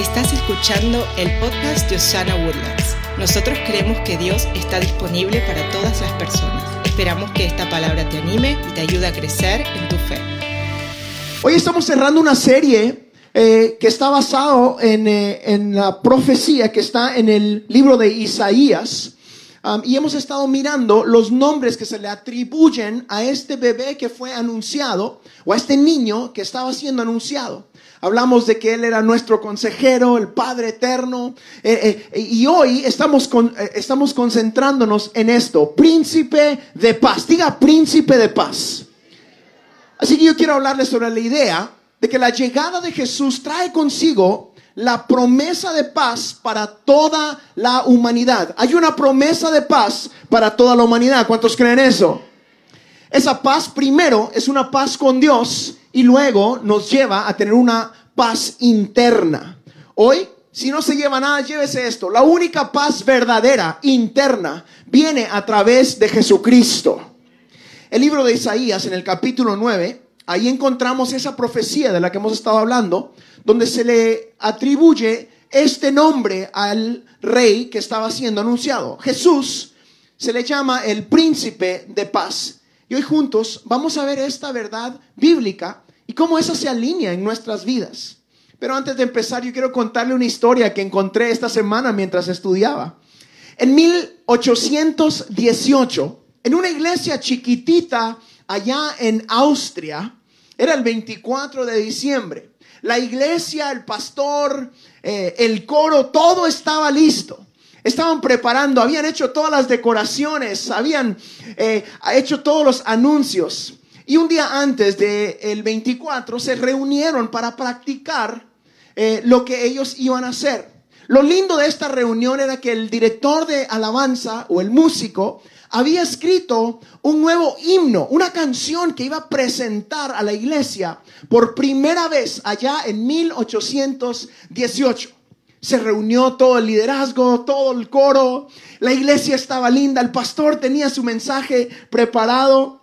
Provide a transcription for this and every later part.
Estás escuchando el podcast de Osana Woodlands. Nosotros creemos que Dios está disponible para todas las personas. Esperamos que esta palabra te anime y te ayude a crecer en tu fe. Hoy estamos cerrando una serie eh, que está basado en, eh, en la profecía que está en el libro de Isaías. Um, y hemos estado mirando los nombres que se le atribuyen a este bebé que fue anunciado o a este niño que estaba siendo anunciado. Hablamos de que Él era nuestro consejero, el Padre eterno. Eh, eh, y hoy estamos, eh, estamos concentrándonos en esto. Príncipe de paz. Diga príncipe de paz. Así que yo quiero hablarles sobre la idea de que la llegada de Jesús trae consigo la promesa de paz para toda la humanidad. Hay una promesa de paz para toda la humanidad. ¿Cuántos creen eso? Esa paz primero es una paz con Dios y luego nos lleva a tener una paz interna. Hoy, si no se lleva nada, llévese esto. La única paz verdadera, interna, viene a través de Jesucristo. El libro de Isaías, en el capítulo 9, ahí encontramos esa profecía de la que hemos estado hablando, donde se le atribuye este nombre al rey que estaba siendo anunciado. Jesús se le llama el príncipe de paz. Y hoy juntos vamos a ver esta verdad bíblica y cómo esa se alinea en nuestras vidas. Pero antes de empezar, yo quiero contarle una historia que encontré esta semana mientras estudiaba. En 1818, en una iglesia chiquitita allá en Austria, era el 24 de diciembre, la iglesia, el pastor, eh, el coro, todo estaba listo. Estaban preparando, habían hecho todas las decoraciones, habían eh, hecho todos los anuncios. Y un día antes del 24 se reunieron para practicar eh, lo que ellos iban a hacer. Lo lindo de esta reunión era que el director de alabanza o el músico había escrito un nuevo himno, una canción que iba a presentar a la iglesia por primera vez allá en 1818. Se reunió todo el liderazgo, todo el coro, la iglesia estaba linda, el pastor tenía su mensaje preparado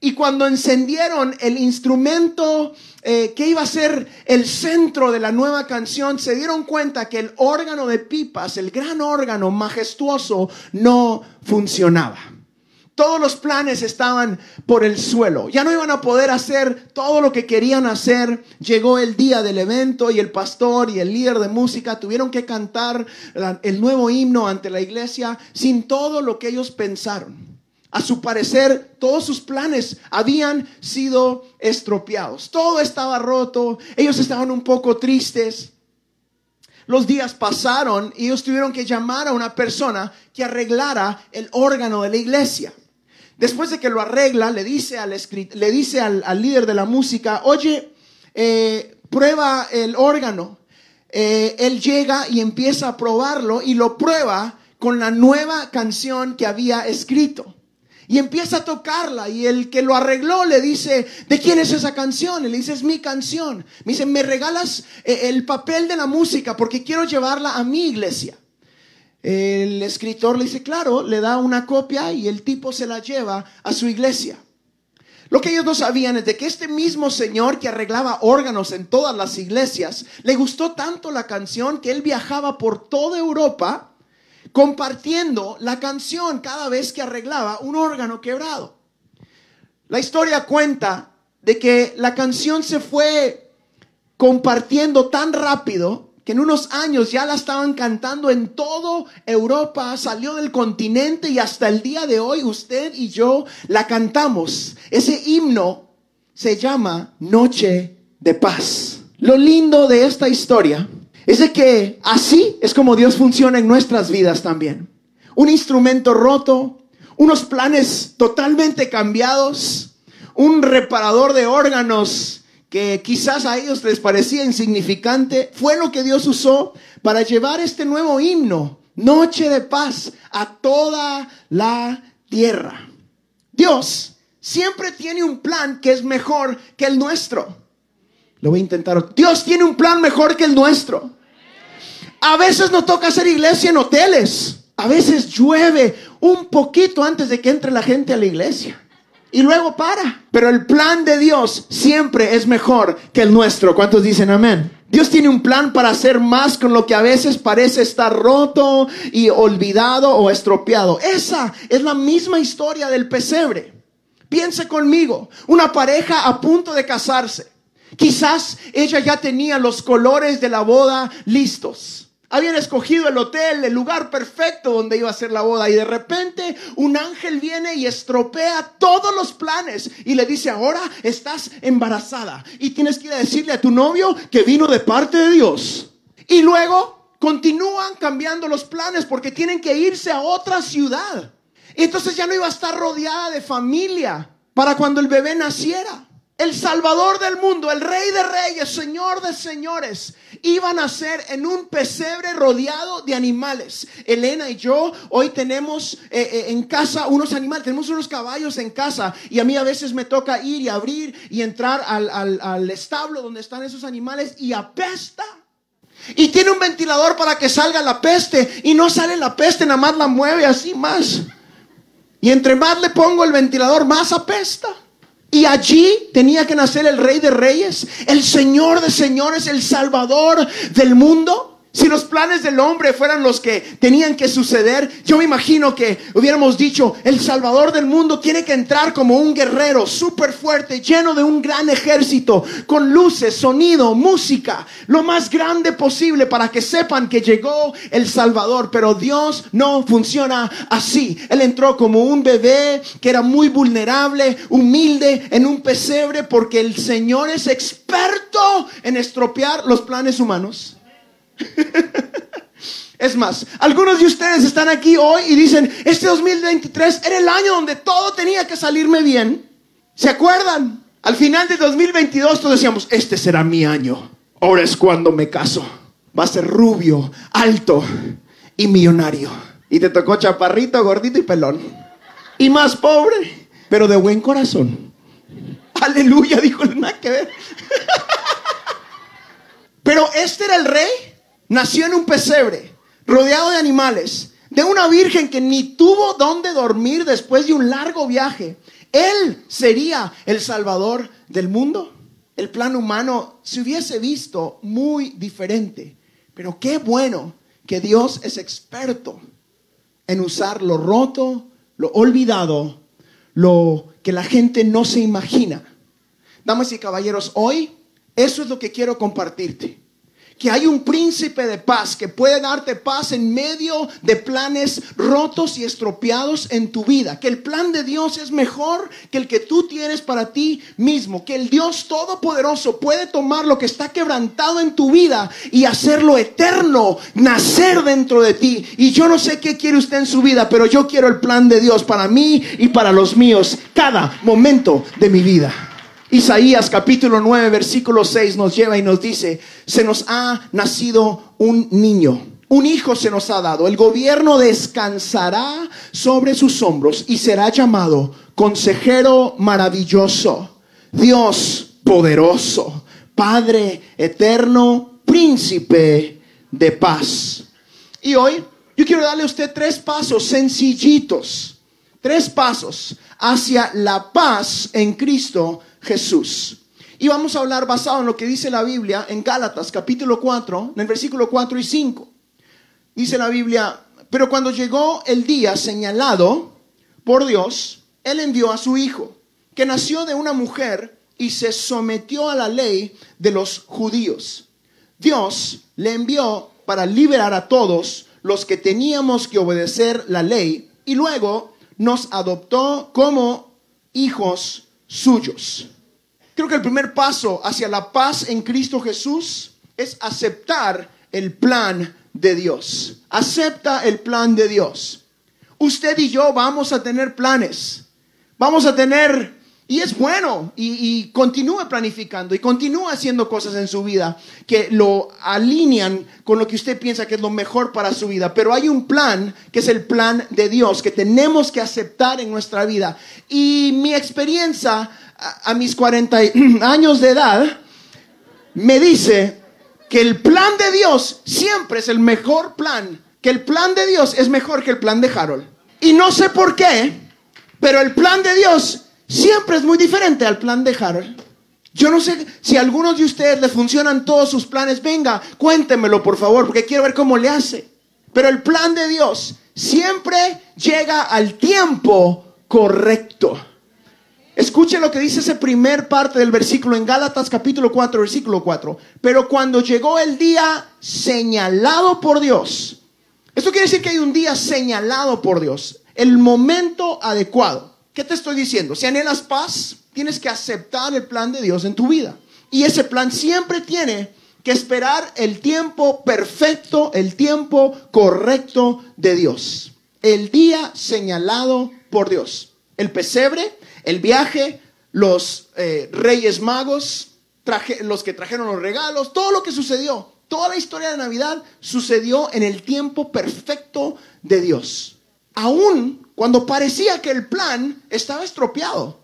y cuando encendieron el instrumento eh, que iba a ser el centro de la nueva canción, se dieron cuenta que el órgano de pipas, el gran órgano majestuoso, no funcionaba. Todos los planes estaban por el suelo. Ya no iban a poder hacer todo lo que querían hacer. Llegó el día del evento y el pastor y el líder de música tuvieron que cantar el nuevo himno ante la iglesia sin todo lo que ellos pensaron. A su parecer, todos sus planes habían sido estropeados. Todo estaba roto. Ellos estaban un poco tristes. Los días pasaron y ellos tuvieron que llamar a una persona que arreglara el órgano de la iglesia. Después de que lo arregla, le dice al, le dice al, líder de la música, oye, eh, prueba el órgano. Eh, él llega y empieza a probarlo y lo prueba con la nueva canción que había escrito. Y empieza a tocarla y el que lo arregló le dice, ¿de quién es esa canción? Y le dice, es mi canción. Me dice, ¿me regalas eh, el papel de la música porque quiero llevarla a mi iglesia? El escritor le dice, claro, le da una copia y el tipo se la lleva a su iglesia. Lo que ellos no sabían es de que este mismo señor que arreglaba órganos en todas las iglesias, le gustó tanto la canción que él viajaba por toda Europa compartiendo la canción cada vez que arreglaba un órgano quebrado. La historia cuenta de que la canción se fue compartiendo tan rápido que en unos años ya la estaban cantando en toda Europa, salió del continente y hasta el día de hoy usted y yo la cantamos. Ese himno se llama Noche de Paz. Lo lindo de esta historia es de que así es como Dios funciona en nuestras vidas también. Un instrumento roto, unos planes totalmente cambiados, un reparador de órganos que quizás a ellos les parecía insignificante, fue lo que Dios usó para llevar este nuevo himno, Noche de Paz, a toda la tierra. Dios siempre tiene un plan que es mejor que el nuestro. Lo voy a intentar. Dios tiene un plan mejor que el nuestro. A veces nos toca hacer iglesia en hoteles. A veces llueve un poquito antes de que entre la gente a la iglesia. Y luego para. Pero el plan de Dios siempre es mejor que el nuestro. ¿Cuántos dicen amén? Dios tiene un plan para hacer más con lo que a veces parece estar roto y olvidado o estropeado. Esa es la misma historia del pesebre. Piense conmigo, una pareja a punto de casarse. Quizás ella ya tenía los colores de la boda listos. Habían escogido el hotel, el lugar perfecto donde iba a ser la boda y de repente un ángel viene y estropea todos los planes y le dice, ahora estás embarazada y tienes que ir a decirle a tu novio que vino de parte de Dios. Y luego continúan cambiando los planes porque tienen que irse a otra ciudad. Y entonces ya no iba a estar rodeada de familia para cuando el bebé naciera. El Salvador del mundo, el Rey de Reyes, Señor de Señores, iba a nacer en un pesebre rodeado de animales. Elena y yo hoy tenemos eh, eh, en casa unos animales, tenemos unos caballos en casa y a mí a veces me toca ir y abrir y entrar al, al establo donde están esos animales y apesta. Y tiene un ventilador para que salga la peste y no sale la peste, nada más la mueve así más. Y entre más le pongo el ventilador, más apesta. Y allí tenía que nacer el rey de reyes, el señor de señores, el salvador del mundo. Si los planes del hombre fueran los que tenían que suceder, yo me imagino que hubiéramos dicho, el Salvador del mundo tiene que entrar como un guerrero súper fuerte, lleno de un gran ejército, con luces, sonido, música, lo más grande posible para que sepan que llegó el Salvador. Pero Dios no funciona así. Él entró como un bebé que era muy vulnerable, humilde, en un pesebre, porque el Señor es experto en estropear los planes humanos. Es más, algunos de ustedes están aquí hoy y dicen, este 2023 era el año donde todo tenía que salirme bien. ¿Se acuerdan? Al final de 2022 todos decíamos, este será mi año. Ahora es cuando me caso. Va a ser rubio, alto y millonario. Y te tocó chaparrito, gordito y pelón. Y más pobre, pero de buen corazón. Aleluya, dijo, nada que ver. pero este era el rey nació en un pesebre, rodeado de animales, de una virgen que ni tuvo dónde dormir después de un largo viaje. Él sería el salvador del mundo. El plan humano se hubiese visto muy diferente. Pero qué bueno que Dios es experto en usar lo roto, lo olvidado, lo que la gente no se imagina. Damas y caballeros, hoy eso es lo que quiero compartirte que hay un príncipe de paz que puede darte paz en medio de planes rotos y estropeados en tu vida. Que el plan de Dios es mejor que el que tú tienes para ti mismo. Que el Dios Todopoderoso puede tomar lo que está quebrantado en tu vida y hacerlo eterno, nacer dentro de ti. Y yo no sé qué quiere usted en su vida, pero yo quiero el plan de Dios para mí y para los míos cada momento de mi vida. Isaías capítulo 9, versículo 6 nos lleva y nos dice, se nos ha nacido un niño, un hijo se nos ha dado, el gobierno descansará sobre sus hombros y será llamado consejero maravilloso, Dios poderoso, Padre eterno, príncipe de paz. Y hoy yo quiero darle a usted tres pasos sencillitos, tres pasos hacia la paz en Cristo Jesús. Y vamos a hablar basado en lo que dice la Biblia en Gálatas capítulo 4, en el versículo 4 y 5. Dice la Biblia, pero cuando llegó el día señalado por Dios, Él envió a su Hijo, que nació de una mujer y se sometió a la ley de los judíos. Dios le envió para liberar a todos los que teníamos que obedecer la ley y luego nos adoptó como hijos suyos. Creo que el primer paso hacia la paz en Cristo Jesús es aceptar el plan de Dios. Acepta el plan de Dios. Usted y yo vamos a tener planes. Vamos a tener y es bueno y, continúe planificando y continúe haciendo cosas en su vida que lo alinean con lo que usted piensa que es lo mejor para su vida. Pero hay un plan que es el plan de Dios que tenemos que aceptar en nuestra vida. Y mi experiencia a, mis 40 años de edad me dice que el plan de Dios siempre es el mejor plan, que el plan de Dios es mejor que el plan de Harold. Y no sé por qué, pero el plan de Dios siempre es muy diferente al plan de Harold. Yo no sé si a algunos de ustedes le funcionan todos sus planes. Venga, cuéntemelo por favor, porque quiero ver cómo le hace. Pero el plan de Dios siempre llega al tiempo correcto. Escuche lo que dice ese primer parte del versículo en Gálatas capítulo 4, versículo 4. Pero cuando llegó el día señalado por Dios, esto quiere decir que hay un día señalado por Dios, el momento adecuado. ¿Qué te estoy diciendo? Si anhelas paz, tienes que aceptar el plan de Dios en tu vida. Y ese plan siempre tiene que esperar el tiempo perfecto, el tiempo correcto de Dios. El día señalado por Dios. El pesebre, el viaje, los eh, reyes magos, los que trajeron los regalos, todo lo que sucedió, toda la historia de Navidad sucedió en el tiempo perfecto de Dios. Aún cuando parecía que el plan estaba estropeado.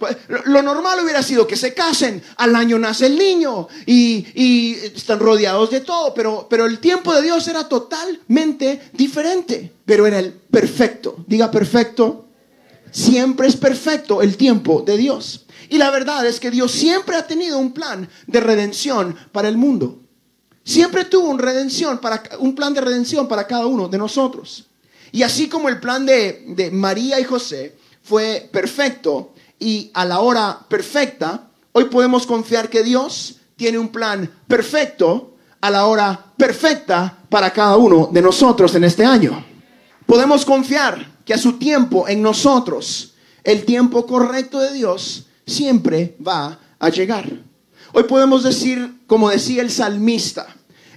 Pues, lo normal hubiera sido que se casen, al año nace el niño y, están rodeados de todo, pero, pero el tiempo de Dios era totalmente diferente, pero era el perfecto, diga perfecto, siempre es perfecto el tiempo de Dios. Y la verdad es que Dios siempre ha tenido un plan de redención para el mundo. Siempre tuvo un, redención para, un plan de redención para cada uno de nosotros. Y así como el plan de, de María y José fue perfecto, y a la hora perfecta, hoy podemos confiar que Dios tiene un plan perfecto a la hora perfecta para cada uno de nosotros en este año. Podemos confiar que a su tiempo en nosotros, el tiempo correcto de Dios siempre va a llegar. Hoy podemos decir, como decía el salmista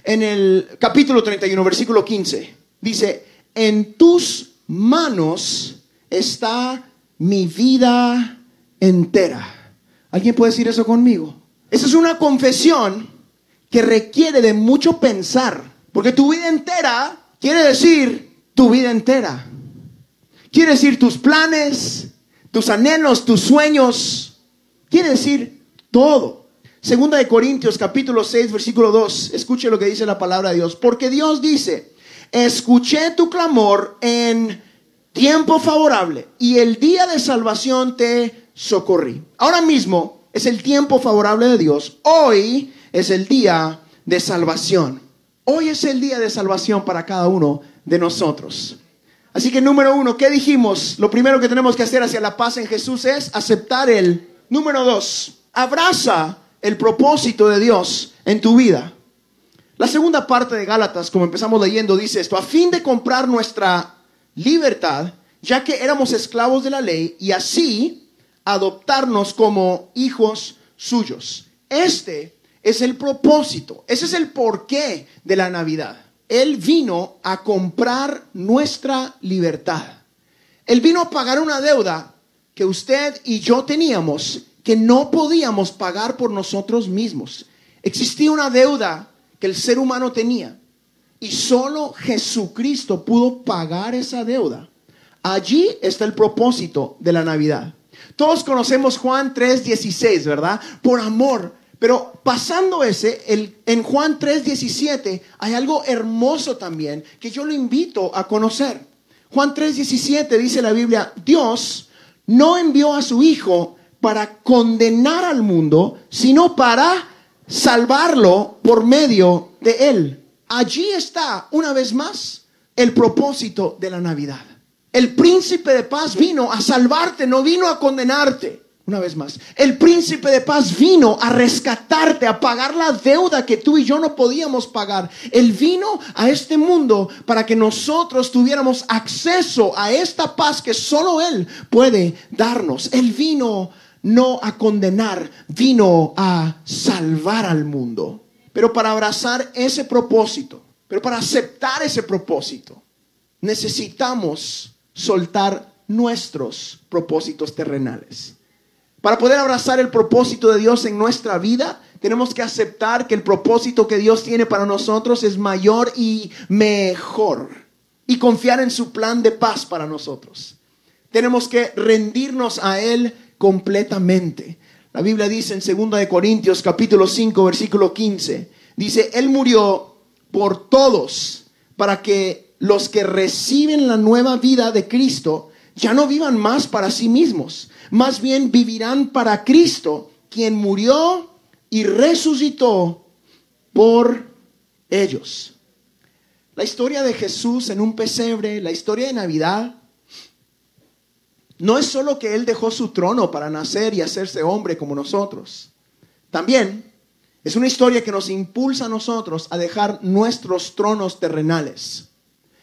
en el capítulo 31, versículo 15, dice, en tus manos está mi vida entera. ¿Alguien puede decir eso conmigo? Esa es una confesión que requiere de mucho pensar, porque tu vida entera quiere decir tu vida entera. Quiere decir tus planes, tus anhelos, tus sueños. Quiere decir todo. Segunda de Corintios capítulo 6 versículo 2. Escuche lo que dice la palabra de Dios. Porque Dios dice, escuché tu clamor en tiempo favorable y el día de salvación te socorrí. Ahora mismo es el tiempo favorable de Dios. Hoy es el día de salvación. Hoy es el día de salvación para cada uno de nosotros. Así que número uno, ¿qué dijimos? Lo primero que tenemos que hacer hacia la paz en Jesús es aceptar el. Número dos, abraza el propósito de Dios en tu vida. La segunda parte de Gálatas, como empezamos leyendo, dice esto, a fin de comprar nuestra libertad, ya que éramos esclavos de la ley, y así adoptarnos como hijos suyos. Este es el propósito, ese es el porqué de la Navidad. Él vino a comprar nuestra libertad. Él vino a pagar una deuda que usted y yo teníamos que no podíamos pagar por nosotros mismos. Existía una deuda que el ser humano tenía y solo Jesucristo pudo pagar esa deuda. Allí está el propósito de la Navidad. Todos conocemos Juan 3:16, ¿verdad? Por amor. Pero pasando ese, en Juan 3:17 hay algo hermoso también que yo lo invito a conocer. Juan 3:17 dice la Biblia, Dios no envió a su Hijo para condenar al mundo, sino para salvarlo por medio de él. Allí está, una vez más, el propósito de la Navidad. El príncipe de paz vino a salvarte, no vino a condenarte. Una vez más, el príncipe de paz vino a rescatarte, a pagar la deuda que tú y yo no podíamos pagar. Él vino a este mundo para que nosotros tuviéramos acceso a esta paz que solo Él puede darnos. Él vino no a condenar, vino a salvar al mundo. Pero para abrazar ese propósito, pero para aceptar ese propósito, necesitamos soltar nuestros propósitos terrenales. Para poder abrazar el propósito de Dios en nuestra vida, tenemos que aceptar que el propósito que Dios tiene para nosotros es mayor y mejor. Y confiar en su plan de paz para nosotros. Tenemos que rendirnos a Él completamente. La Biblia dice en 2 de Corintios capítulo 5 versículo 15, dice, Él murió por todos para que los que reciben la nueva vida de Cristo ya no vivan más para sí mismos, más bien vivirán para Cristo quien murió y resucitó por ellos. La historia de Jesús en un pesebre, la historia de Navidad, no es solo que Él dejó su trono para nacer y hacerse hombre como nosotros. También es una historia que nos impulsa a nosotros a dejar nuestros tronos terrenales,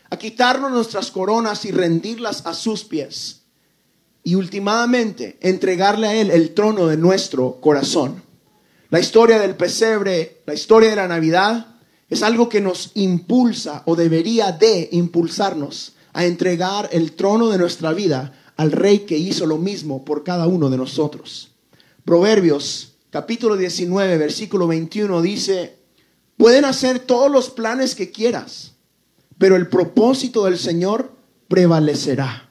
a quitarnos nuestras coronas y rendirlas a sus pies. Y últimamente entregarle a Él el trono de nuestro corazón. La historia del pesebre, la historia de la Navidad, es algo que nos impulsa o debería de impulsarnos a entregar el trono de nuestra vida al rey que hizo lo mismo por cada uno de nosotros. Proverbios capítulo 19, versículo 21 dice, pueden hacer todos los planes que quieras, pero el propósito del Señor prevalecerá.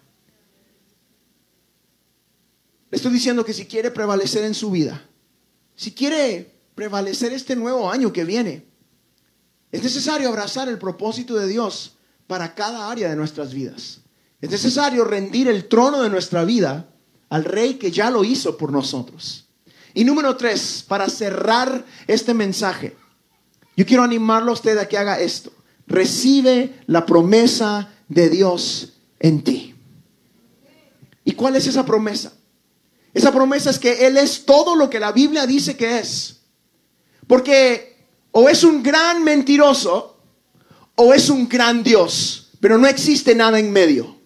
Le estoy diciendo que si quiere prevalecer en su vida, si quiere prevalecer este nuevo año que viene, es necesario abrazar el propósito de Dios para cada área de nuestras vidas. Es necesario rendir el trono de nuestra vida al rey que ya lo hizo por nosotros. Y número tres, para cerrar este mensaje, yo quiero animarlo a usted a que haga esto. Recibe la promesa de Dios en ti. ¿Y cuál es esa promesa? Esa promesa es que Él es todo lo que la Biblia dice que es. Porque o es un gran mentiroso o es un gran Dios, pero no existe nada en medio.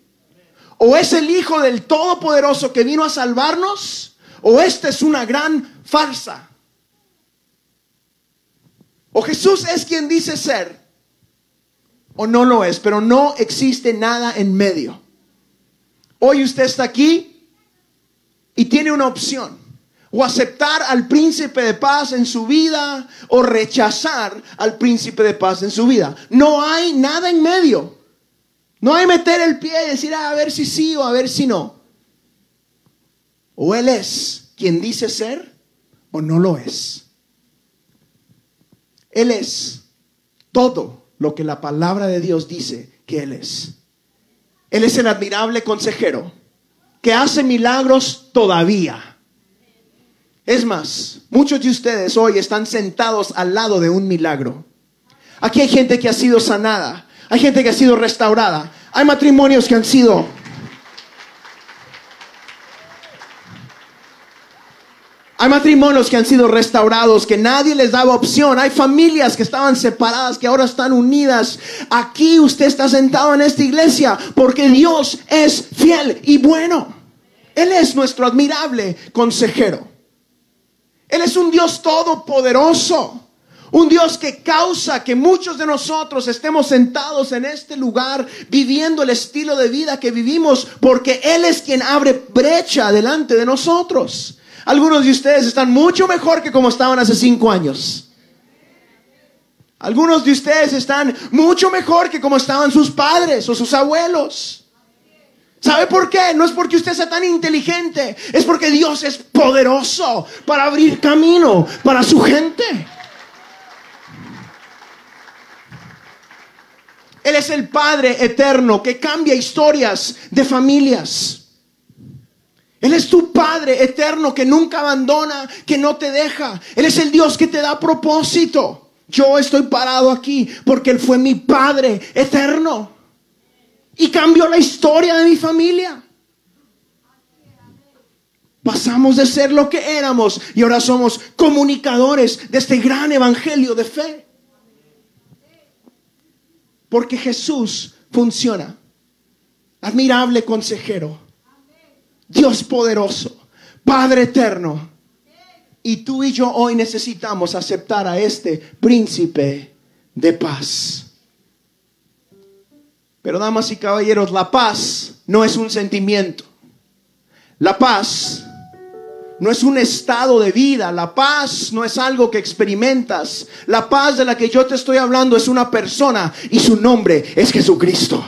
O es el Hijo del Todopoderoso que vino a salvarnos, o esta es una gran farsa. O Jesús es quien dice ser, o no lo es, pero no existe nada en medio. Hoy usted está aquí y tiene una opción. O aceptar al príncipe de paz en su vida o rechazar al príncipe de paz en su vida. No hay nada en medio. No hay meter el pie y decir, ah, a ver si sí o a ver si no. O Él es quien dice ser o no lo es. Él es todo lo que la palabra de Dios dice que Él es. Él es el admirable consejero que hace milagros todavía. Es más, muchos de ustedes hoy están sentados al lado de un milagro. Aquí hay gente que ha sido sanada, hay gente que ha sido restaurada. Hay matrimonios que han sido... Hay matrimonios que han sido restaurados, que nadie les daba opción. Hay familias que estaban separadas, que ahora están unidas. Aquí usted está sentado en esta iglesia porque Dios es fiel y bueno. Él es nuestro admirable consejero. Él es un Dios todopoderoso. Un Dios que causa que muchos de nosotros estemos sentados en este lugar viviendo el estilo de vida que vivimos porque Él es quien abre brecha delante de nosotros. Algunos de ustedes están mucho mejor que como estaban hace cinco años. Algunos de ustedes están mucho mejor que como estaban sus padres o sus abuelos. ¿Sabe por qué? No es porque usted sea tan inteligente, es porque Dios es poderoso para abrir camino para su gente. Él es el Padre eterno que cambia historias de familias. Él es tu Padre eterno que nunca abandona, que no te deja. Él es el Dios que te da propósito. Yo estoy parado aquí porque Él fue mi Padre eterno. Y cambió la historia de mi familia. Pasamos de ser lo que éramos y ahora somos comunicadores de este gran evangelio de fe. Porque Jesús funciona. Admirable consejero. Dios poderoso. Padre eterno. Y tú y yo hoy necesitamos aceptar a este príncipe de paz. Pero damas y caballeros, la paz no es un sentimiento. La paz no es un estado de vida, la paz no es algo que experimentas. La paz de la que yo te estoy hablando es una persona y su nombre es Jesucristo.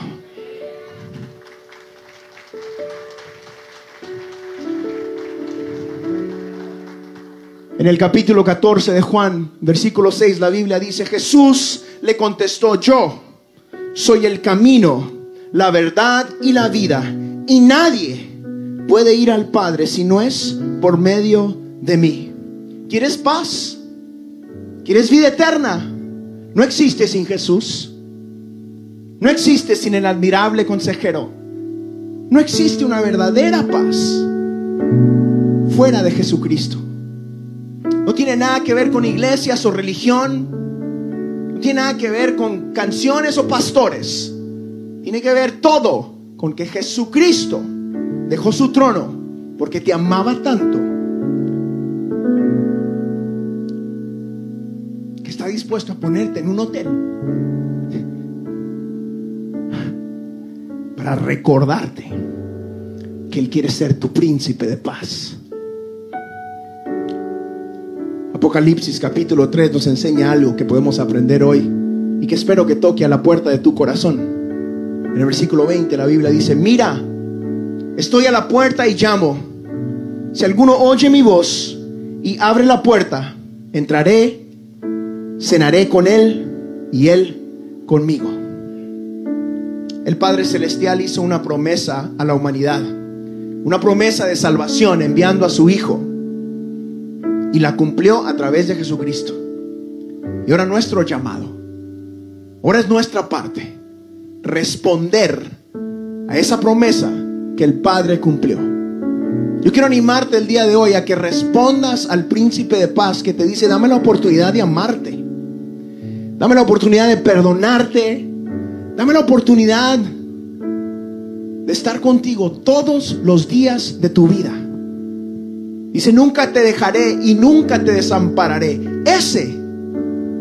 En el capítulo 14 de Juan, versículo 6, la Biblia dice, Jesús le contestó, yo soy el camino, la verdad y la vida, y nadie puede ir al Padre si no es por medio de mí. ¿Quieres paz? ¿Quieres vida eterna? No existe sin Jesús. No existe sin el admirable consejero. No existe una verdadera paz fuera de Jesucristo. No tiene nada que ver con iglesias o religión. No tiene nada que ver con canciones o pastores. Tiene que ver todo con que Jesucristo dejó su trono porque te amaba tanto que está dispuesto a ponerte en un hotel para recordarte que Él quiere ser tu príncipe de paz. Apocalipsis capítulo 3 nos enseña algo que podemos aprender hoy y que espero que toque a la puerta de tu corazón. En el versículo 20 la Biblia dice, mira, estoy a la puerta y llamo. Si alguno oye mi voz y abre la puerta, entraré, cenaré con él y él conmigo. El Padre Celestial hizo una promesa a la humanidad, una promesa de salvación enviando a su Hijo y la cumplió a través de Jesucristo. Y ahora nuestro llamado, ahora es nuestra parte, responder a esa promesa que el Padre cumplió. Yo quiero animarte el día de hoy a que respondas al príncipe de paz que te dice, dame la oportunidad de amarte. Dame la oportunidad de perdonarte. Dame la oportunidad de estar contigo todos los días de tu vida. Dice, nunca te dejaré y nunca te desampararé. Ese,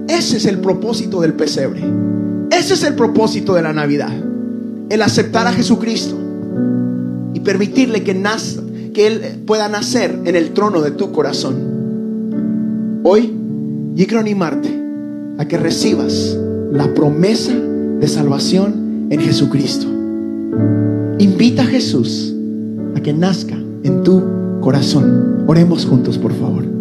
ese es el propósito del pesebre. Ese es el propósito de la Navidad. El aceptar a Jesucristo y permitirle que nazca, que Él pueda nacer en el trono de tu corazón. Hoy yo quiero animarte a que recibas la promesa de salvación en Jesucristo. Invita a Jesús a que nazca en tu corazón. Oremos juntos, por favor.